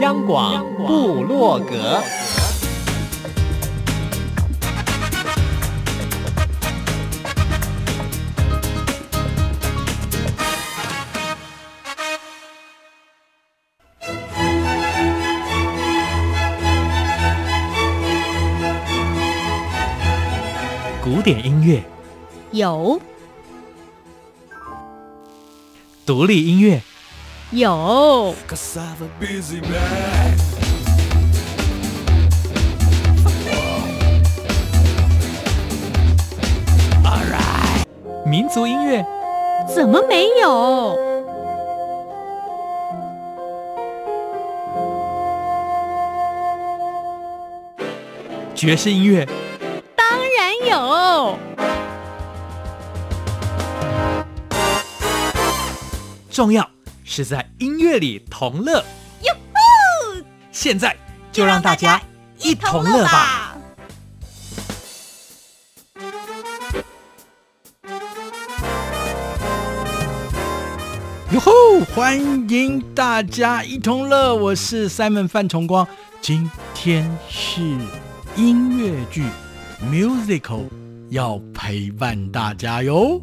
央广布洛格，古典音乐。有，独立音乐。有，民族音乐。怎么没有？爵士音乐。当然有，重要。是在音乐里同乐，哟吼！现在就让大家一同乐吧！哟吼！欢迎大家一同乐，我是 Simon 范崇光，今天是音乐剧 musical 要陪伴大家哟。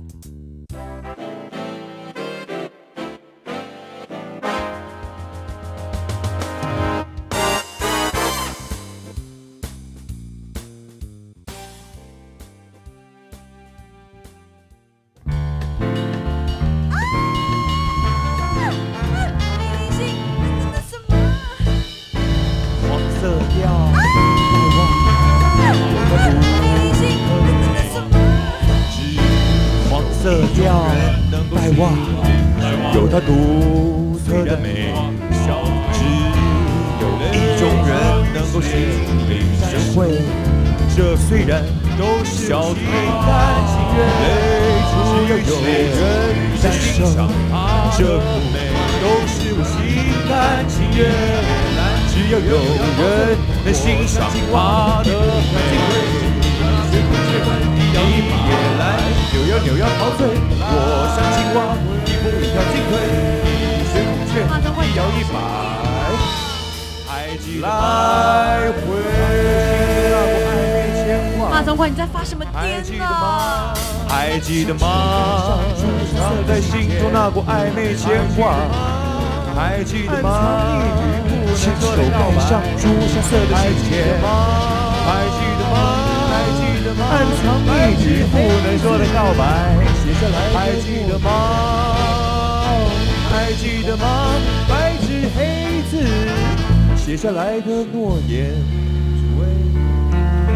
手盖上朱砂色的信笺，还记得吗？还记得吗？暗藏一句不能说的告白，写下来，还记得吗？还记得吗？白纸黑字写下来的诺言。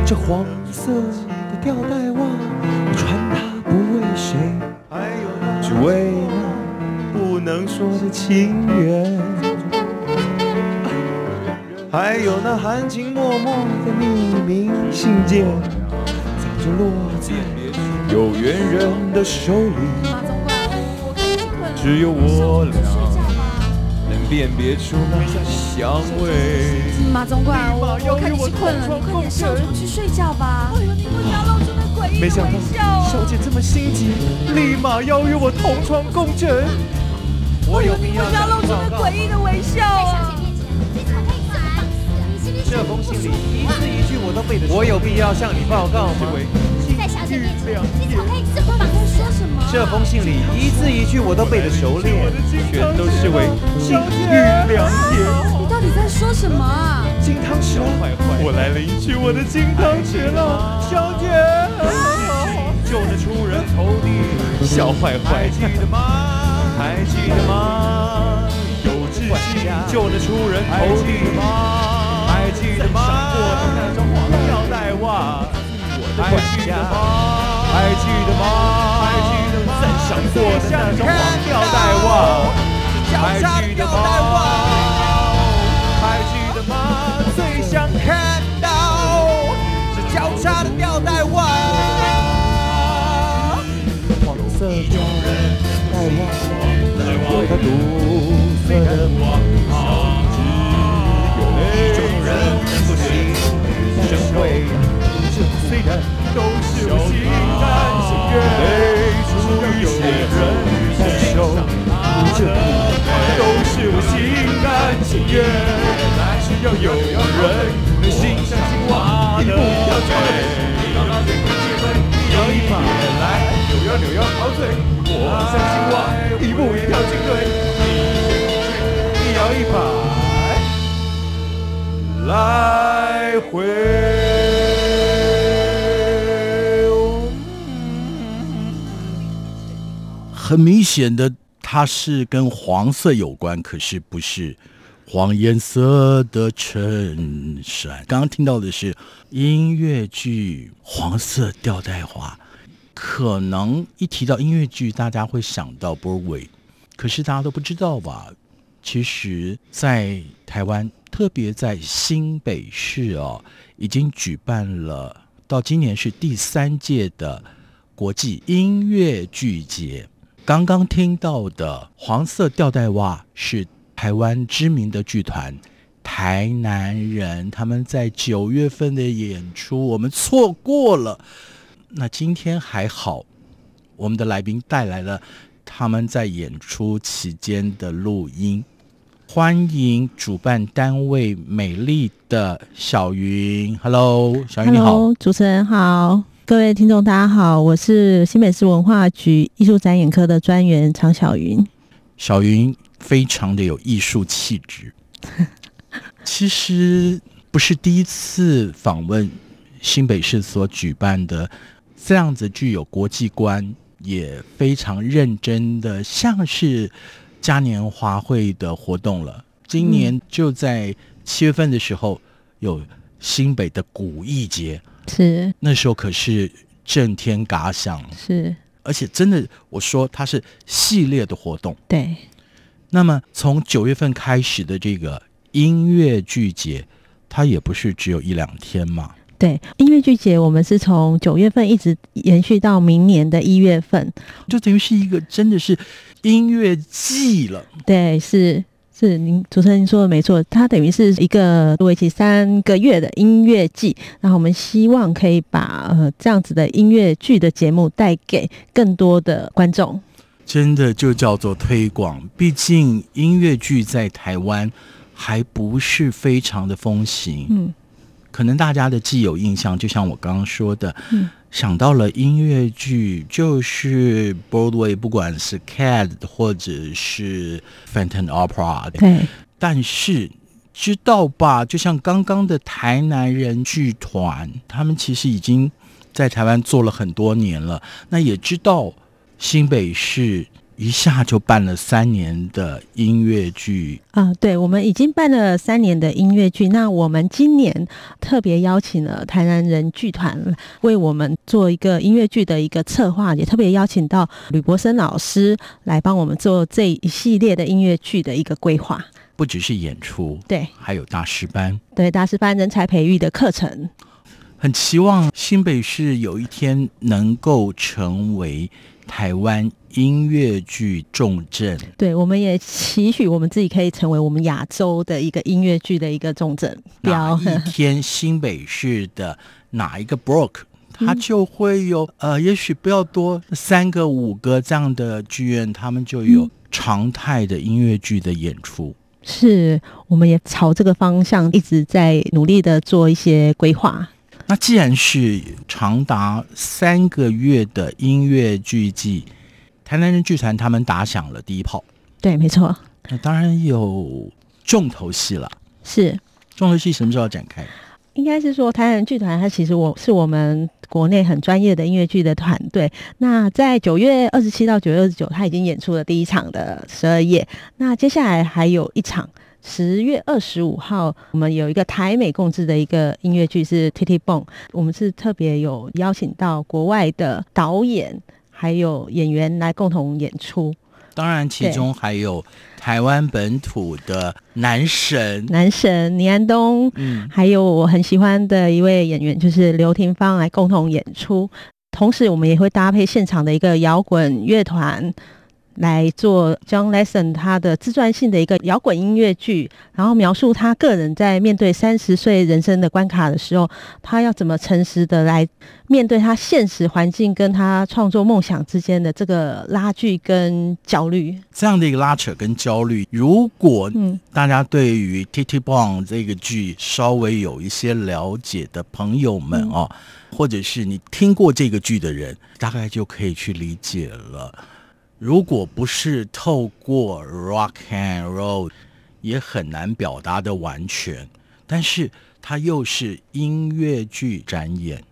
这黄色的吊带袜，我穿它不为谁，只为那不能说的情缘。还有那含情脉脉的匿名信件，早就落在有缘人的手里，只有我俩能辨别出那香味。马总管，我我看你是困了，你快点上床去睡觉吧。哎呦，你不要露出那诡异的微笑。没想到小姐这么心急，立马邀约我同床共枕。我有必要不要露出那诡异的微笑啊！这封信里一字一句我都背得出。我有必要向你报告吗？在小姐面前，你怎么可以这么在说什么？这封信里一字一句我都背得熟练，全都是为金玉良言。你到底在说什么啊？金汤匙，我来领取我的金汤匙了，小姐。就能出人头地，小坏坏，还记得吗？还记得吗？有志气就能出人头地吗？还记得吗？那双黄吊带袜，还记得吗？还记得吗？还记得吗？赞赏过的那双黄吊带袜，还记得吗？还记得吗？最想看到这交叉的吊带袜，黄色吊带袜，有它独特的虽然都是我心甘情愿，泪出有些人在手，这都是我心甘情愿。有人心相信我的嘴。摇一摆来，扭呀扭呀陶醉，我相信我一步一跳进队。摇一摆来回。很明显的，它是跟黄色有关，可是不是黄颜色的衬衫。刚刚听到的是音乐剧《黄色吊带花》，可能一提到音乐剧，大家会想到 Broadway，可是大家都不知道吧？其实，在台湾，特别在新北市哦，已经举办了到今年是第三届的国际音乐剧节。刚刚听到的黄色吊带袜是台湾知名的剧团台南人，他们在九月份的演出，我们错过了。那今天还好，我们的来宾带来了他们在演出期间的录音。欢迎主办单位美丽的小云，Hello，小云你好主持人好。各位听众，大家好，我是新北市文化局艺术展演科的专员常小云。小云非常的有艺术气质，其实不是第一次访问新北市所举办的这样子具有国际观，也非常认真的，像是嘉年华会的活动了。今年就在七月份的时候有新北的古艺节。是那时候可是震天嘎响，是而且真的，我说它是系列的活动。对，那么从九月份开始的这个音乐剧节，它也不是只有一两天嘛。对，音乐剧节我们是从九月份一直延续到明年的一月份，就等于是一个真的是音乐季了。对，是。是您主持人您说的没错，它等于是一个为期三个月的音乐季，然后我们希望可以把呃这样子的音乐剧的节目带给更多的观众。真的就叫做推广，毕竟音乐剧在台湾还不是非常的风行。嗯，可能大家的既有印象，就像我刚刚说的，嗯。想到了音乐剧，就是 Broadway，不管是 CAD 或者是 Phantom Opera。对，但是知道吧？就像刚刚的台南人剧团，他们其实已经在台湾做了很多年了。那也知道新北市。一下就办了三年的音乐剧啊！对，我们已经办了三年的音乐剧。那我们今年特别邀请了台南人剧团为我们做一个音乐剧的一个策划，也特别邀请到吕博森老师来帮我们做这一系列的音乐剧的一个规划。不只是演出，对，还有大师班，对，大师班人才培育的课程。很期望新北市有一天能够成为台湾音乐剧重镇，对，我们也期许我们自己可以成为我们亚洲的一个音乐剧的一个重镇。哪一天新北市的哪一个 block，它就会有、嗯、呃，也许不要多三个五个这样的剧院，他们就有常态的音乐剧的演出。是，我们也朝这个方向一直在努力的做一些规划。那既然是长达三个月的音乐剧季，台南人剧团他们打响了第一炮。对，没错。那当然有重头戏了。是。重头戏什么时候展开？应该是说台南人剧团，它其实我是我们国内很专业的音乐剧的团队。那在九月二十七到九月二十九，他已经演出了第一场的十二夜。那接下来还有一场。十月二十五号，我们有一个台美共制的一个音乐剧是《Titty Bone》，我们是特别有邀请到国外的导演还有演员来共同演出。当然，其中还有台湾本土的男神男神倪安东，嗯，还有我很喜欢的一位演员就是刘廷芳来共同演出。同时，我们也会搭配现场的一个摇滚乐团。来做 john leson 他的自传性的一个摇滚音乐剧，然后描述他个人在面对三十岁人生的关卡的时候，他要怎么诚实的来面对他现实环境跟他创作梦想之间的这个拉锯跟焦虑。这样的一个拉扯跟焦虑，如果大家对于 Titty-Bong 这个剧稍微有一些了解的朋友们哦，嗯、或者是你听过这个剧的人，大概就可以去理解了。如果不是透过 rock and roll，也很难表达的完全。但是它又是音乐剧展演，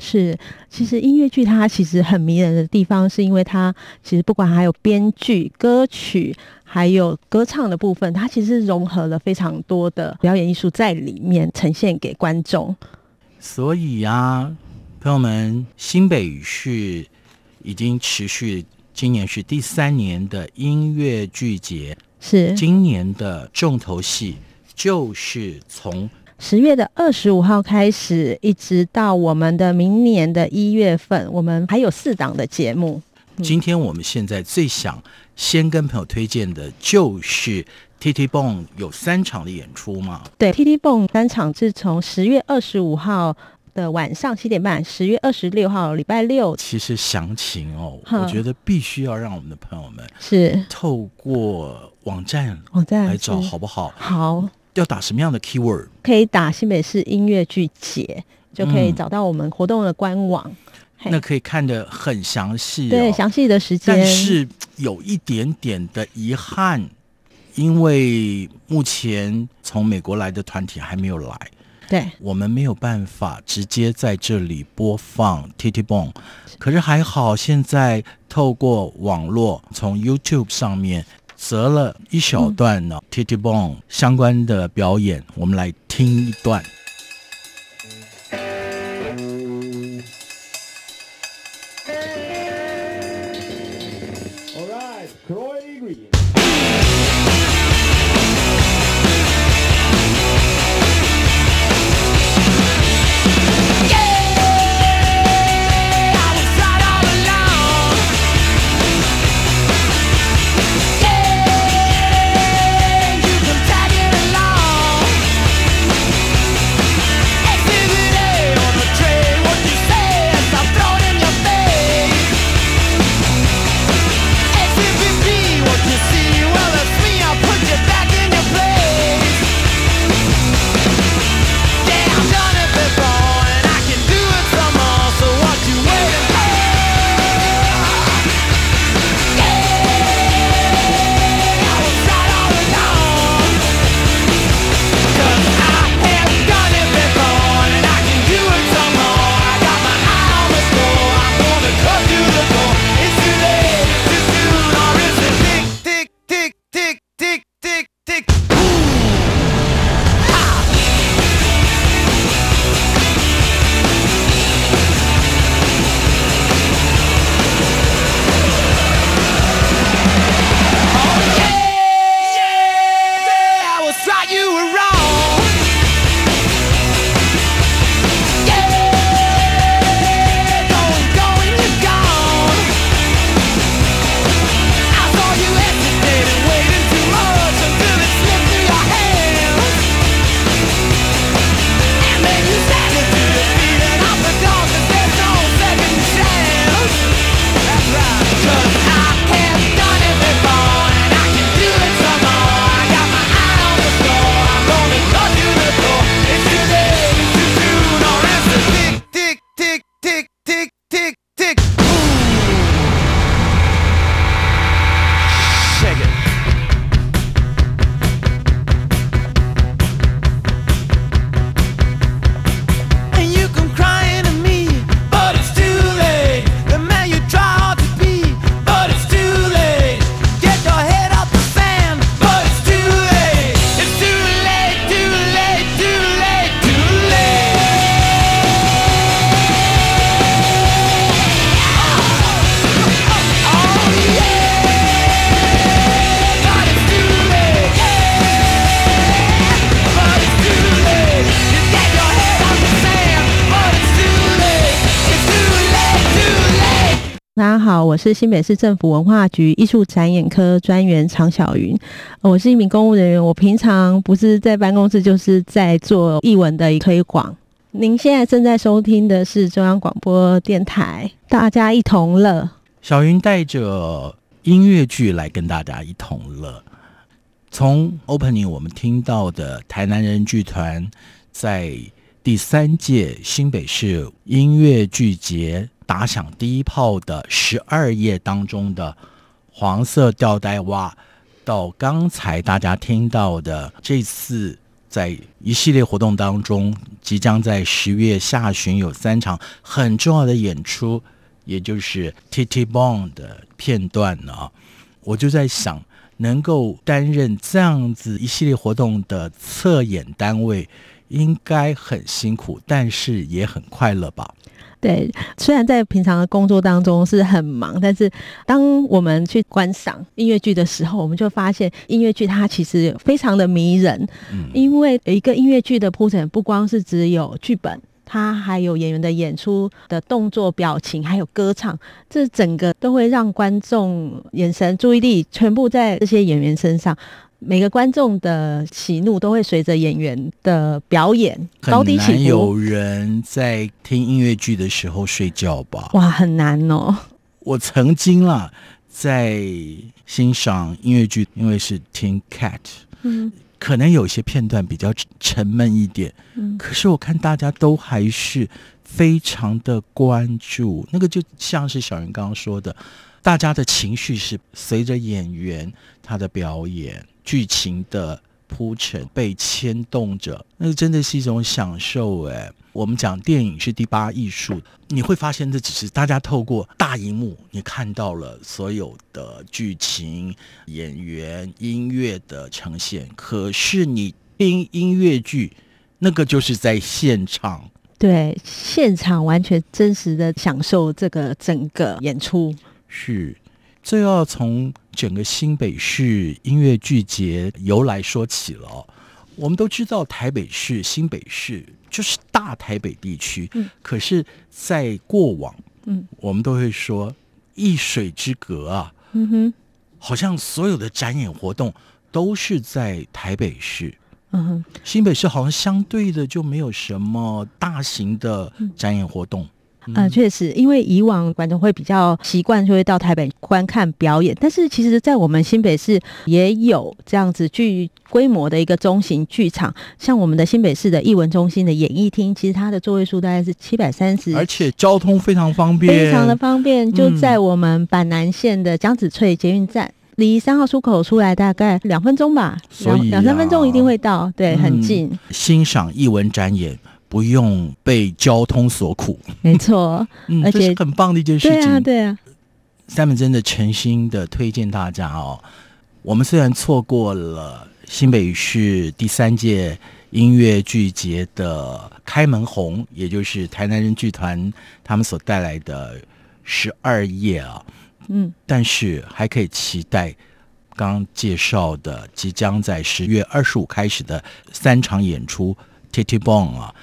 是。其实音乐剧它其实很迷人的地方，是因为它其实不管还有编剧、歌曲，还有歌唱的部分，它其实融合了非常多的表演艺术在里面呈现给观众。所以呀、啊，朋友们，新北是已经持续。今年是第三年的音乐剧节，是今年的重头戏，就是从十月的二十五号开始，一直到我们的明年的一月份，我们还有四档的节目。今天我们现在最想先跟朋友推荐的就是 Titty-Bong 有三场的演出嘛？对，Titty-Bong 三场是从十月二十五号。的晚上七点半，十月二十六号礼拜六。其实详情哦，我觉得必须要让我们的朋友们是透过网站网站来找，好不好？好，要打什么样的 keyword？可以打新北市音乐剧节，就可以找到我们活动的官网。嗯、那可以看得很详细、哦，对，详细的时间。但是有一点点的遗憾，因为目前从美国来的团体还没有来。对，我们没有办法直接在这里播放 Titty-Bong，可是还好，现在透过网络从 YouTube 上面择了一小段呢、Titty-Bong 相关的表演，我们来听一段。是新北市政府文化局艺术展演科专员常晓云。我是一名公务人员，我平常不是在办公室，就是在做艺文的推广。您现在正在收听的是中央广播电台，大家一同乐。小云带着音乐剧来跟大家一同乐。从 opening 我们听到的台南人剧团在第三届新北市音乐剧节。打响第一炮的十二页当中的黄色吊带袜，到刚才大家听到的这次在一系列活动当中，即将在十月下旬有三场很重要的演出，也就是 Titibon 的片段呢。我就在想，能够担任这样子一系列活动的策演单位，应该很辛苦，但是也很快乐吧。对，虽然在平常的工作当中是很忙，但是当我们去观赏音乐剧的时候，我们就发现音乐剧它其实非常的迷人。嗯，因为一个音乐剧的铺陈不光是只有剧本，它还有演员的演出的动作、表情，还有歌唱，这整个都会让观众眼神、注意力全部在这些演员身上。每个观众的喜怒都会随着演员的表演高低起伏。有人在听音乐剧的时候睡觉吧？哇，很难哦！我曾经啦，在欣赏音乐剧，因为是听 Cat，嗯，可能有些片段比较沉闷一点，嗯，可是我看大家都还是非常的关注，那个就像是小云刚刚说的，大家的情绪是随着演员他的表演。剧情的铺陈被牵动着，那真的是一种享受哎。我们讲电影是第八艺术，你会发现这只是大家透过大荧幕，你看到了所有的剧情、演员、音乐的呈现。可是你听音乐剧，那个就是在现场，对，现场完全真实的享受这个整个演出。是，这要从。整个新北市音乐剧节由来说起了，我们都知道台北市、新北市就是大台北地区，嗯，可是，在过往，嗯，我们都会说一水之隔啊，嗯哼，好像所有的展演活动都是在台北市，嗯哼，新北市好像相对的就没有什么大型的展演活动。嗯，确实，因为以往观众会比较习惯就会到台北观看表演，但是其实，在我们新北市也有这样子具规模的一个中型剧场，像我们的新北市的艺文中心的演艺厅，其实它的座位数大概是七百三十，而且交通非常方便，非常的方便，就在我们板南线的江子翠捷运站，离三号出口出来大概两分钟吧，两两、啊、三分钟一定会到，对，很近。嗯、欣赏艺文展演。不用被交通所苦，没错，嗯，而且这是很棒的一件事情。对啊，对啊。三本真的诚心的推荐大家哦。我们虽然错过了新北市第三届音乐剧节的开门红，也就是台南人剧团他们所带来的十二夜啊，嗯，但是还可以期待刚刚介绍的即将在十月二十五开始的三场演出 Titty Bone 啊。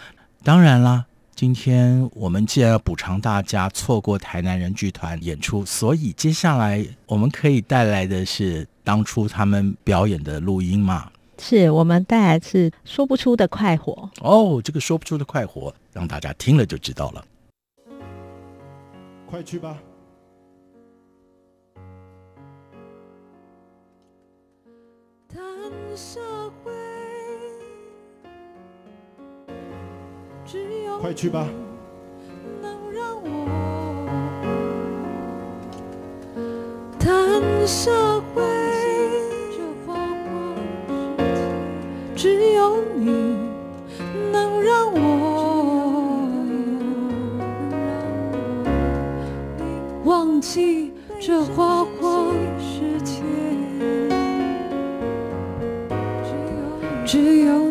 当然啦，今天我们既然要补偿大家错过台南人剧团演出，所以接下来我们可以带来的是当初他们表演的录音嘛？是我们带来是说不出的快活哦，这个说不出的快活，让大家听了就知道了。快去吧。快去吧！能让我谈社会，这花花世界，只有你能让我忘记这花花世界，只有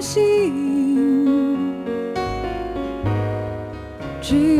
深深吸引，只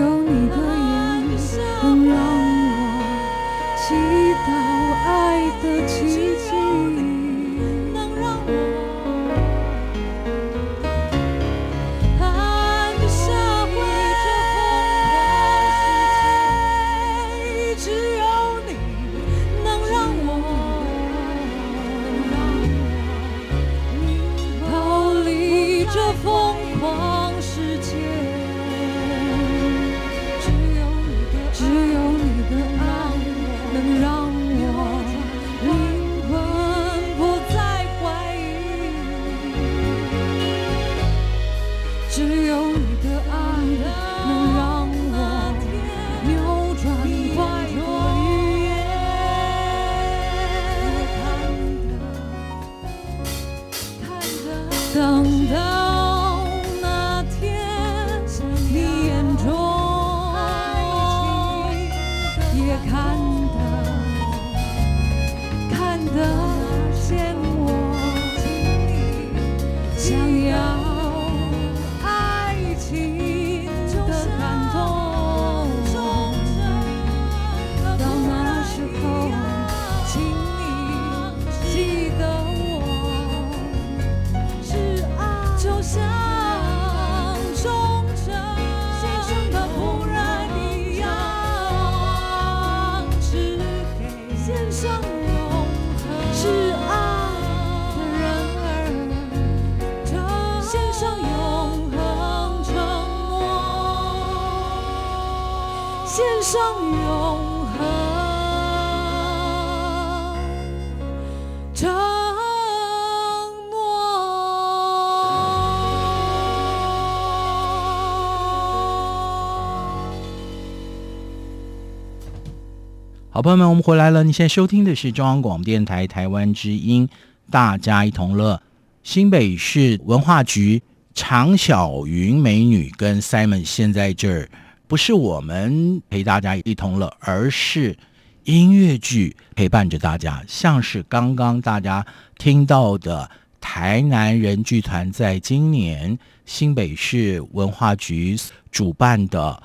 向永恒好朋友们，我们回来了。你现在收听的是中央广播电台台湾之音，大家一同乐。新北市文化局常小云美女跟 Simon 现在这儿，不是我们陪大家一同乐，而是音乐剧陪伴着大家。像是刚刚大家听到的台南人剧团，在今年新北市文化局主办的。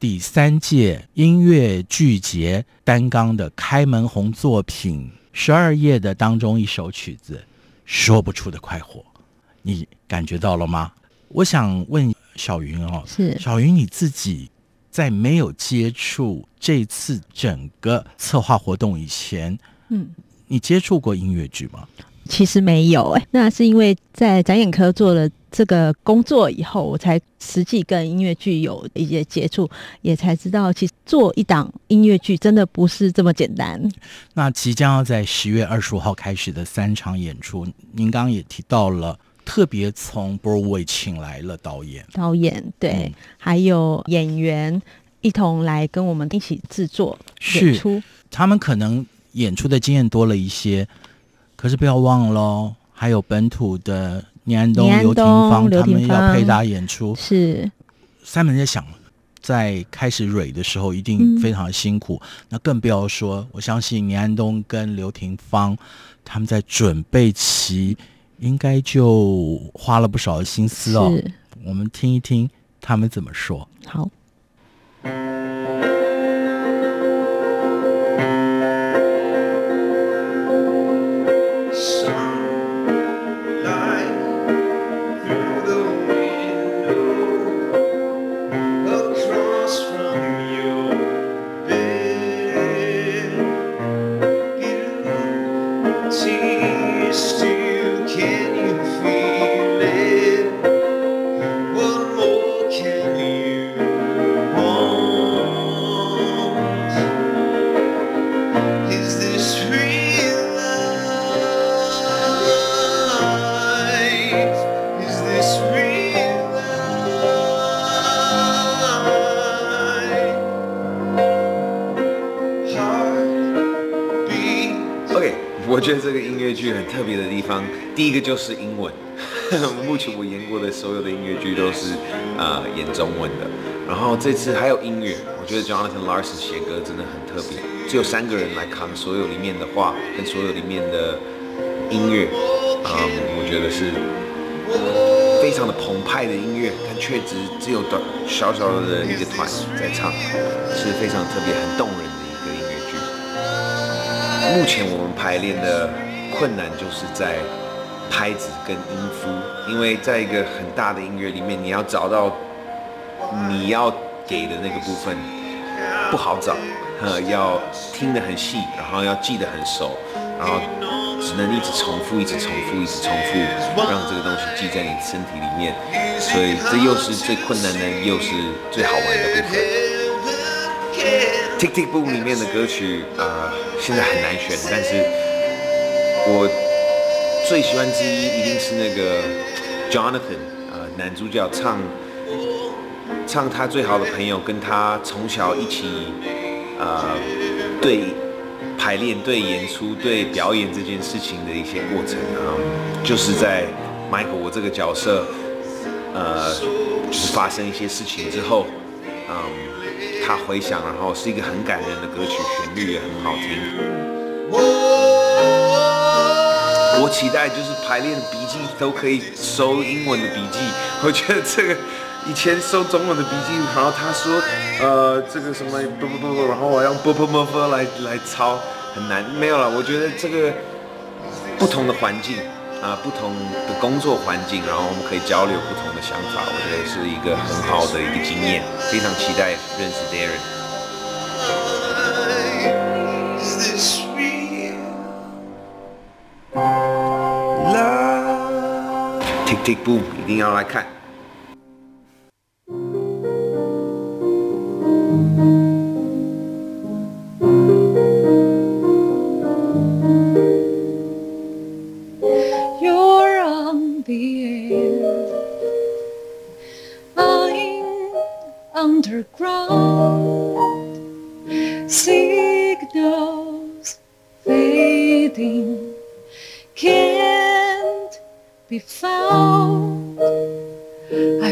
第三届音乐剧节单纲的开门红作品《十二夜》的当中一首曲子《说不出的快活》，你感觉到了吗？我想问小云哦，是小云你自己在没有接触这次整个策划活动以前，嗯，你接触过音乐剧吗？其实没有哎，那是因为在展演科做了这个工作以后，我才实际跟音乐剧有一些接触，也才知道其实做一档音乐剧真的不是这么简单。那即将要在十月二十五号开始的三场演出，您刚刚也提到了，特别从 Broadway 请来了导演，导演对，嗯、还有演员一同来跟我们一起制作演出，他们可能演出的经验多了一些。可是不要忘了，还有本土的倪安东、刘廷芳，他们要配搭演出。是，Simon 在想，在开始蕊的时候一定非常辛苦，嗯、那更不要说，我相信倪安东跟刘廷芳他们在准备期应该就花了不少的心思哦。我们听一听他们怎么说。好。这个音乐剧很特别的地方第一个就是英文，目前我演过的所有的音乐剧都是呃演中文的。然后这次还有音乐，我觉得 Jonathan Larson 写歌真的很特别，只有三个人来扛所有里面的话跟所有里面的音乐，嗯，我觉得是非常的澎湃的音乐，但却只只有短小小的一个团在唱，是非常特别、很动人。目前我们排练的困难就是在。拍子跟音符，因为在一个很大的音乐里面，你要找到你要给的那个部分不好找，呃，要听得很细，然后要记得很熟，然后只能一直重复，一直重复，一直重复，让这个东西记在你身体里面。所以这又是最困难的，又是最好玩的部分。Tick Tick Boom 里面的歌曲，呃，现在很难选，但是我。最喜欢之一一定是那个 Jonathan，呃，男主角唱唱他最好的朋友跟他从小一起呃对排练、对演出、对表演这件事情的一些过程啊，就是在 Michael 我这个角色呃就是发生一些事情之后，嗯，它回响，然后是一个很感人的歌曲，旋律也很好听。我期待就是排练的笔记都可以收英文的笔记，我觉得这个以前收中文的笔记，然后他说呃这个什么不不不不，然后我用不不不不来来抄很难，没有了，我觉得这个不同的环境。啊，不同的工作环境，然后我们可以交流不同的想法，我觉得是一个很好的一个经验，非常期待认识 Darren。Tick Tick Boom，一定要来看。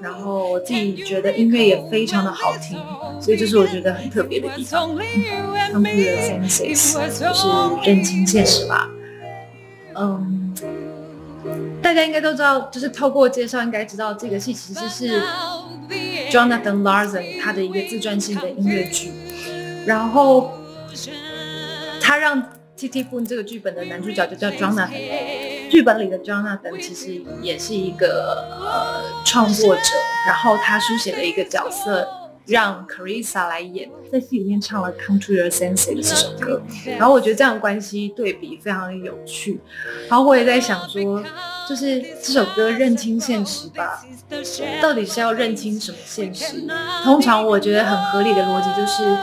然后我自己觉得音乐也非常的好听，所以这是我觉得很特别的地方。Come to your senses，就是认清现实吧。嗯。大家应该都知道，就是透过介绍应该知道，这个戏其实是 Jonathan Larson 他的一个自传性的音乐剧。然后他让 Tick Tick Boom 这个剧本的男主角就叫 Jonathan，剧本里的 Jonathan 其实也是一个呃创作者，然后他书写了一个角色。让 Carissa 来演，在戏里面唱了《Come to Your Senses》这首歌，然后我觉得这样的关系对比非常的有趣。然后我也在想说，就是这首歌认清现实吧，到底是要认清什么现实？通常我觉得很合理的逻辑就是。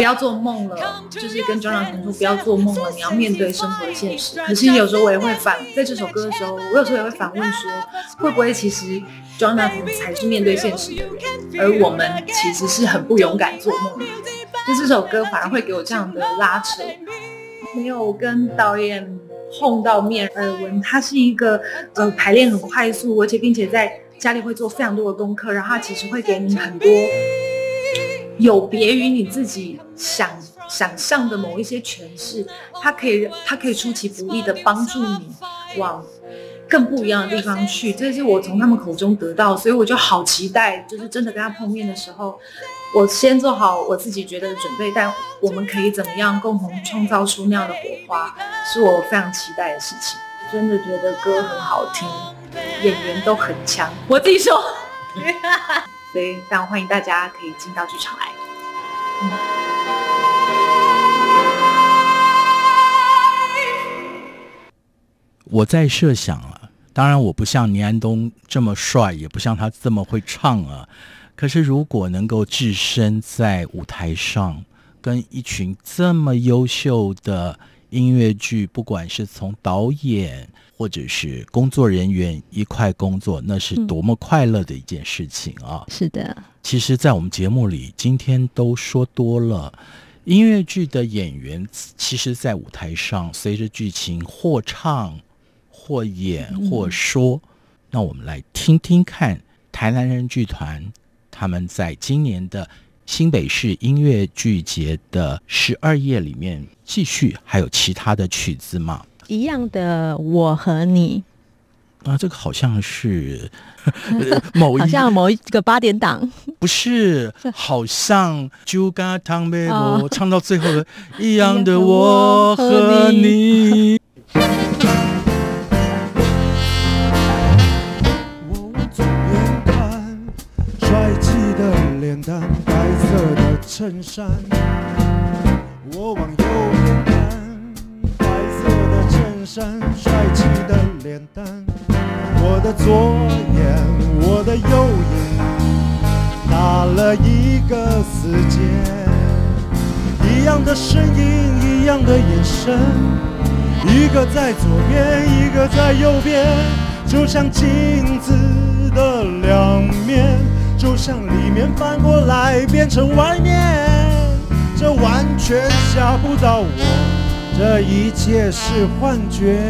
不要做梦了，就是跟 Jonathan 说不要做梦了，你要面对生活的现实。可是有时候我也会反，在这首歌的时候，我有时候也会反问说，会不会其实 Jonathan 才是面对现实的人，而我们其实是很不勇敢做梦的。就这首歌反而会给我这样的拉扯，没有跟导演碰到面耳闻，他是一个呃排练很快速，而且并且在家里会做非常多的功课，然后他其实会给你很多。有别于你自己想想象的某一些诠释，它可以它可以出其不意的帮助你往更不一样的地方去。这是我从他们口中得到，所以我就好期待，就是真的跟他碰面的时候，我先做好我自己觉得的准备，但我们可以怎么样共同创造出那样的火花，是我非常期待的事情。真的觉得歌很好听，演员都很强，我自己说。所以，非常欢迎大家可以进到剧场来。我在设想啊，当然我不像倪安东这么帅，也不像他这么会唱啊。可是，如果能够置身在舞台上，跟一群这么优秀的音乐剧，不管是从导演，或者是工作人员一块工作，那是多么快乐的一件事情啊！是的，其实，在我们节目里，今天都说多了，音乐剧的演员，其实，在舞台上随着剧情或唱、或演、或说。嗯、那我们来听听看，台南人剧团他们在今年的新北市音乐剧节的十二夜里面，继续还有其他的曲子吗？一样的，我和你。啊，这个好像是 某一，好像某一个八点档，不是，好像就跟汤贝罗唱到最后的一样的我和你。我左边看，帅气的脸蛋，白色的衬衫，我往右边看。帅气的脸蛋，我的左眼，我的右眼，打了一个死结。一样的声音，一样的眼神，一个在左边，一个在右边，就像镜子的两面，就像里面翻过来变成外面，这完全吓不到我，这一切是幻觉。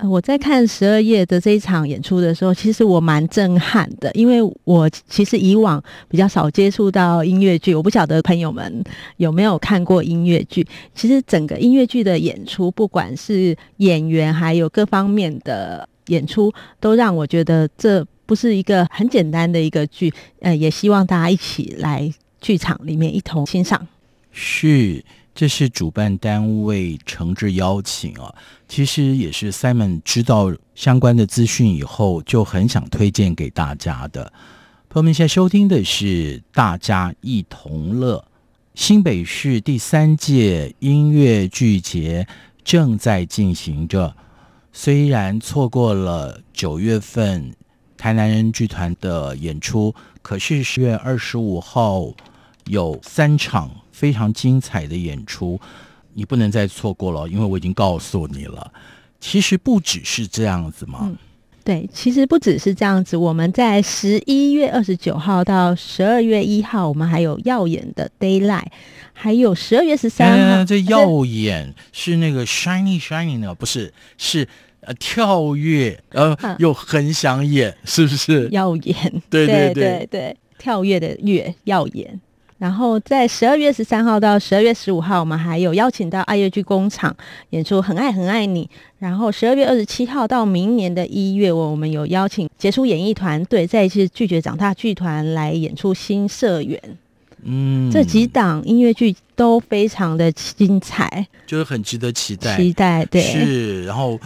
我在看十二夜的这一场演出的时候，其实我蛮震撼的，因为我其实以往比较少接触到音乐剧，我不晓得朋友们有没有看过音乐剧。其实整个音乐剧的演出，不管是演员还有各方面的演出，都让我觉得这不是一个很简单的一个剧。呃，也希望大家一起来剧场里面一同欣赏。是。这是主办单位诚挚邀请啊，其实也是 Simon 知道相关的资讯以后，就很想推荐给大家的。朋友们，现在收听的是《大家一同乐》，新北市第三届音乐剧节正在进行着。虽然错过了九月份台南人剧团的演出，可是十月二十五号有三场。非常精彩的演出，你不能再错过了，因为我已经告诉你了。其实不只是这样子嘛。嗯，对，其实不只是这样子。我们在十一月二十九号到十二月一号，我们还有耀眼的 Daylight，还有十二月十三号。哎，这耀眼是那个 shiny shiny 呢？不是，是呃跳跃，呃、啊、又很想演，是不是？耀眼，对对对对，对，对，跳跃的跃，耀眼。然后在十二月十三号到十二月十五号，我们还有邀请到爱乐剧工厂演出《很爱很爱你》。然后十二月二十七号到明年的一月，我们有邀请杰出演艺团队再一次拒绝长大剧团来演出《新社员》。嗯，这几档音乐剧都非常的精彩，就是很值得期待。期待，对，是。然后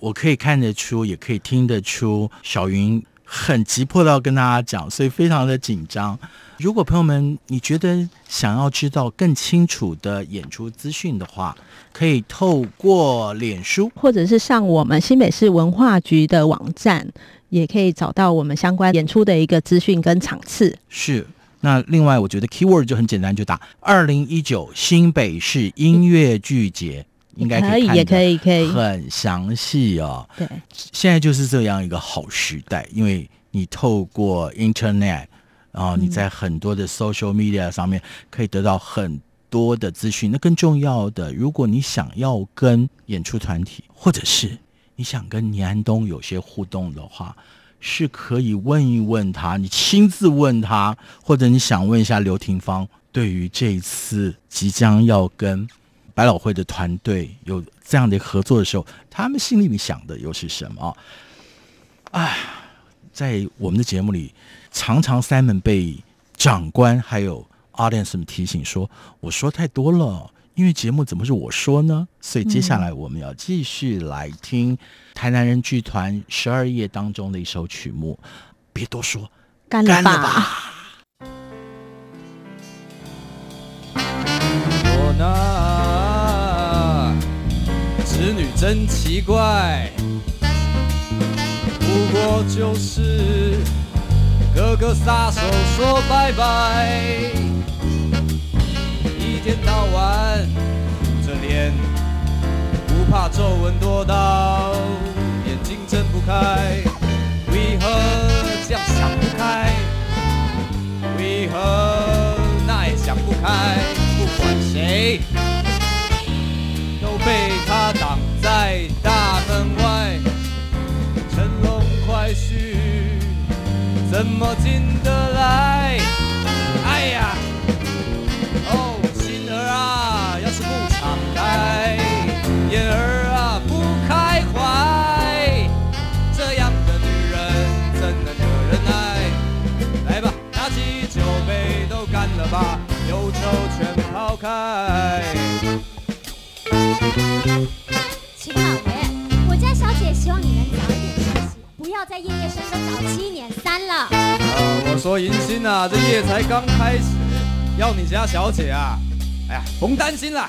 我可以看得出，也可以听得出，小云很急迫的要跟大家讲，所以非常的紧张。如果朋友们你觉得想要知道更清楚的演出资讯的话，可以透过脸书，或者是上我们新北市文化局的网站，也可以找到我们相关演出的一个资讯跟场次。是，那另外我觉得 keyword 就很简单，就打二零一九新北市音乐剧节，应该可以，也可以，可以很详细哦。对，现在就是这样一个好时代，因为你透过 Internet。然后你在很多的 social media 上面可以得到很多的资讯。那更重要的，如果你想要跟演出团体，或者是你想跟倪安东有些互动的话，是可以问一问他，你亲自问他，或者你想问一下刘廷芳，对于这一次即将要跟百老汇的团队有这样的合作的时候，他们心里面想的又是什么？哎，在我们的节目里。常常 Simon 被长官还有 audience 们提醒说：“我说太多了，因为节目怎么是我说呢？”所以接下来我们要继续来听台南人剧团十二夜当中的一首曲目。别多说，干了吧！我真奇怪，不过就是。个个撒手说拜拜，一天到晚捂着脸，不怕皱纹多到眼睛睁不开。为何这样想不开？为何那也想不开？不管谁，都被他挡在大门外，乘龙快婿。怎么进得来？哎呀，哦，心儿啊，要是不敞开，眼儿啊不开怀，这样的女人怎能得人爱？来吧，拿起酒杯都干了吧，忧愁全抛开。在，夜夜笙歌搞七年三了。呃，我说迎新啊，这夜才刚开始，要你家小姐啊，哎呀，甭担心了。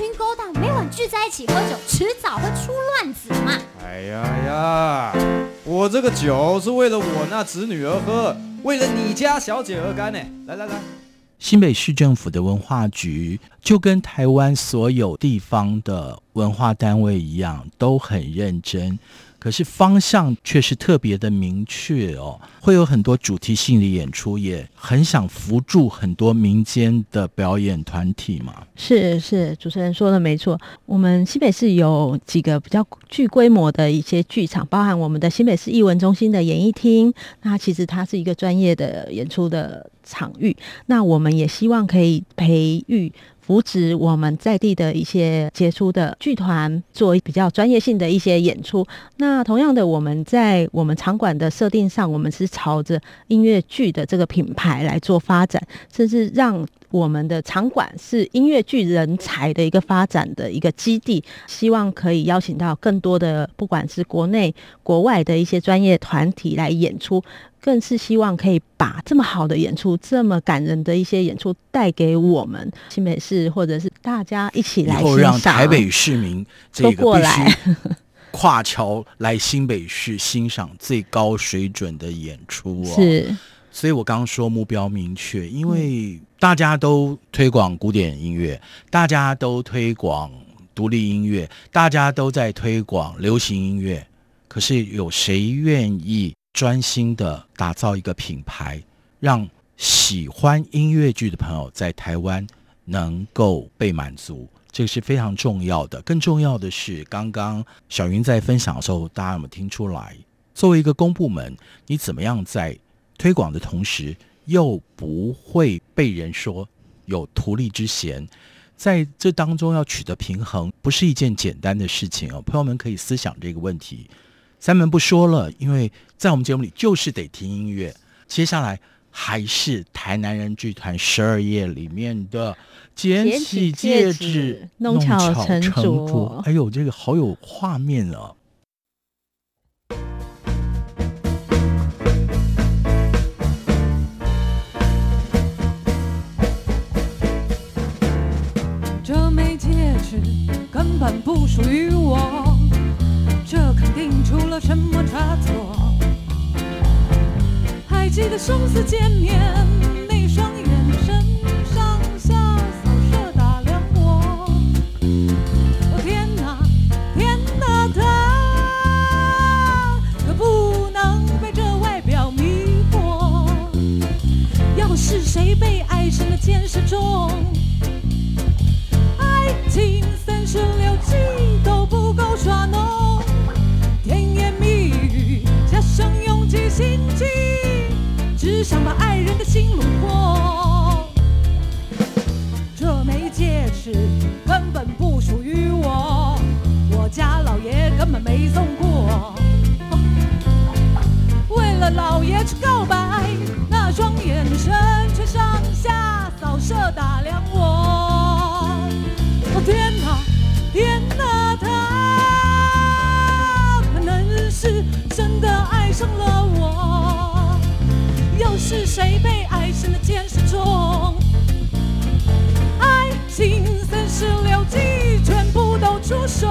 群勾党每晚聚在一起喝酒，迟早会出乱子嘛。哎呀呀，我这个酒是为了我那侄女而喝，为了你家小姐而干呢。来来来，新北市政府的文化局就跟台湾所有地方的文化单位一样，都很认真。可是方向却是特别的明确哦，会有很多主题性的演出，也很想扶助很多民间的表演团体嘛。是是，主持人说的没错。我们新北市有几个比较具规模的一些剧场，包含我们的新北市艺文中心的演艺厅，那其实它是一个专业的演出的场域。那我们也希望可以培育。扶植我们在地的一些杰出的剧团，做比较专业性的一些演出。那同样的，我们在我们场馆的设定上，我们是朝着音乐剧的这个品牌来做发展，甚至让我们的场馆是音乐剧人才的一个发展的一个基地。希望可以邀请到更多的，不管是国内国外的一些专业团体来演出。更是希望可以把这么好的演出，这么感人的一些演出带给我们新北市，或者是大家一起来欣赏。台北市民这个必须跨桥来新北市欣赏最高水准的演出哦。是，所以我刚刚说目标明确，因为大家都推广古典音乐，大家都推广独立音乐，大家都在推广流行音乐，可是有谁愿意？专心的打造一个品牌，让喜欢音乐剧的朋友在台湾能够被满足，这个是非常重要的。更重要的是，刚刚小云在分享的时候，大家有没有听出来？作为一个公部门，你怎么样在推广的同时，又不会被人说有图利之嫌？在这当中要取得平衡，不是一件简单的事情哦。朋友们可以思想这个问题。三门不说了，因为在我们节目里就是得听音乐。接下来还是台南人剧团十二夜里面的捡起戒指，弄巧成拙。哎呦，这个好有画面啊！本不属于我。这肯定出了什么差错？还记得生死见面那双眼神，上下扫射打量我。哦天哪，天哪，他可不能被这外表迷惑。要是谁被爱深了见识重，爱情耍弄，甜言蜜语加上拥挤心机，只想把爱人的心笼。出手。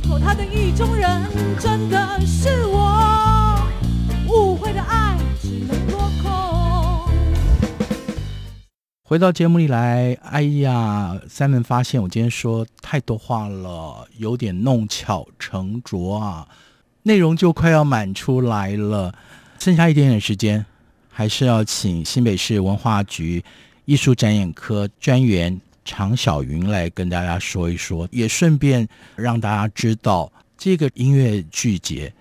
做他的意中人，真的是我。误会的爱只能落空。回到节目里来，哎呀，Simon 发现我今天说太多话了，有点弄巧成拙啊，内容就快要满出来了，剩下一点点时间。还是要请新北市文化局艺术展演科专员常小云来跟大家说一说，也顺便让大家知道这个音乐剧节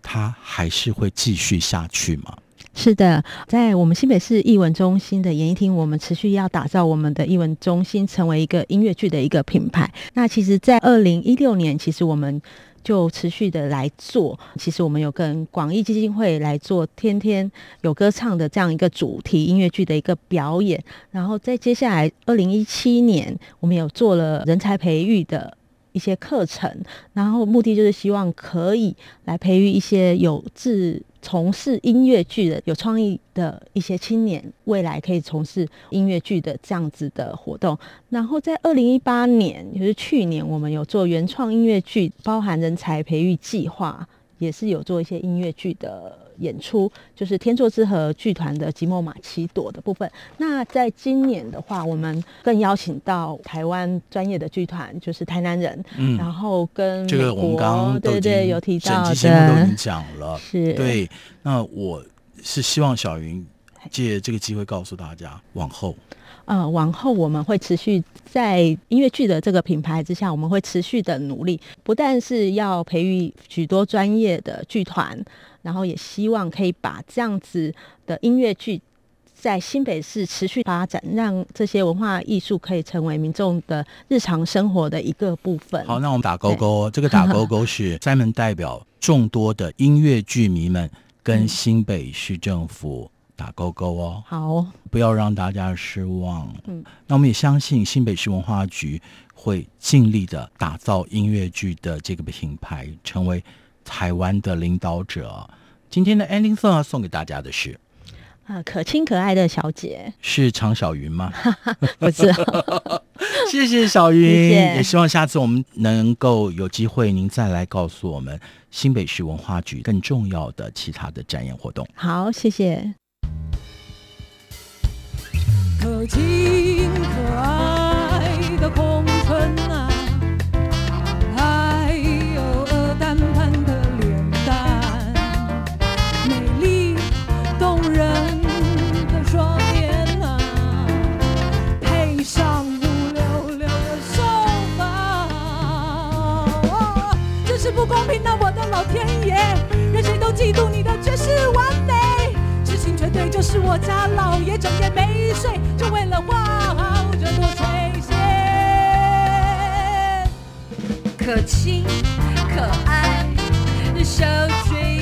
它还是会继续下去吗？是的，在我们新北市艺文中心的演艺厅，我们持续要打造我们的艺文中心成为一个音乐剧的一个品牌。那其实，在二零一六年，其实我们。就持续的来做。其实我们有跟广义基金会来做天天有歌唱的这样一个主题音乐剧的一个表演。然后在接下来二零一七年，我们有做了人才培育的一些课程，然后目的就是希望可以来培育一些有志。从事音乐剧的有创意的一些青年，未来可以从事音乐剧的这样子的活动。然后在二零一八年，就是去年，我们有做原创音乐剧，包含人才培育计划，也是有做一些音乐剧的。演出就是天作之合剧团的《寂寞玛奇朵》的部分。那在今年的话，我们更邀请到台湾专业的剧团，就是台南人，嗯，然后跟这个我们刚刚对对有提到的，节目都已经讲了，是对。那我是希望小云借这个机会告诉大家，往后。呃，往后我们会持续在音乐剧的这个品牌之下，我们会持续的努力，不但是要培育许多专业的剧团，然后也希望可以把这样子的音乐剧在新北市持续发展，让这些文化艺术可以成为民众的日常生活的一个部分。好，那我们打勾勾，这个打勾勾是 Simon 代表众多的音乐剧迷们跟新北市政府。打勾勾哦，好，不要让大家失望。嗯，那我们也相信新北市文化局会尽力的打造音乐剧的这个品牌，成为台湾的领导者。今天的 ending song 要送给大家的是啊，可亲可爱的小姐，是常小云吗？不是，谢谢小云，谢谢，也希望下次我们能够有机会，您再来告诉我们新北市文化局更重要的其他的展演活动。好，谢谢。可亲可爱嫉妒你的绝世完美。绝对就是我家老爷整夜没睡，就为了画好这朵垂涎。可亲可爱的小嘴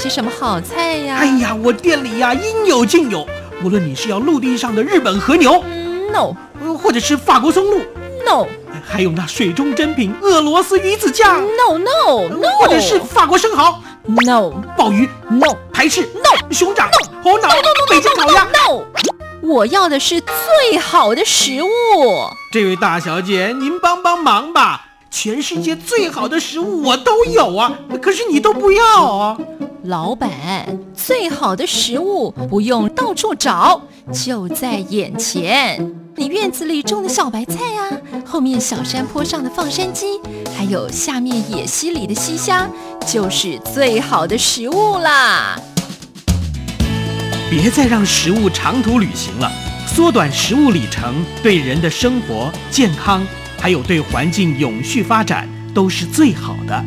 些什么好菜呀？哎呀，我店里呀应有尽有，无论你是要陆地上的日本和牛，嗯，no，或者是法国松露，no，还有那水中珍品俄罗斯鱼子酱，no no no，或者是法国生蚝，no，鲍鱼，no，排斥，no，熊掌，no，猴脑，no，北京烤鸭，no，我要的是最好的食物。这位大小姐，您帮帮忙吧。全世界最好的食物我都有啊，可是你都不要啊！老板，最好的食物不用到处找，就在眼前。你院子里种的小白菜啊，后面小山坡上的放山鸡，还有下面野溪里的溪虾，就是最好的食物啦！别再让食物长途旅行了，缩短食物里程，对人的生活健康。还有对环境永续发展都是最好的。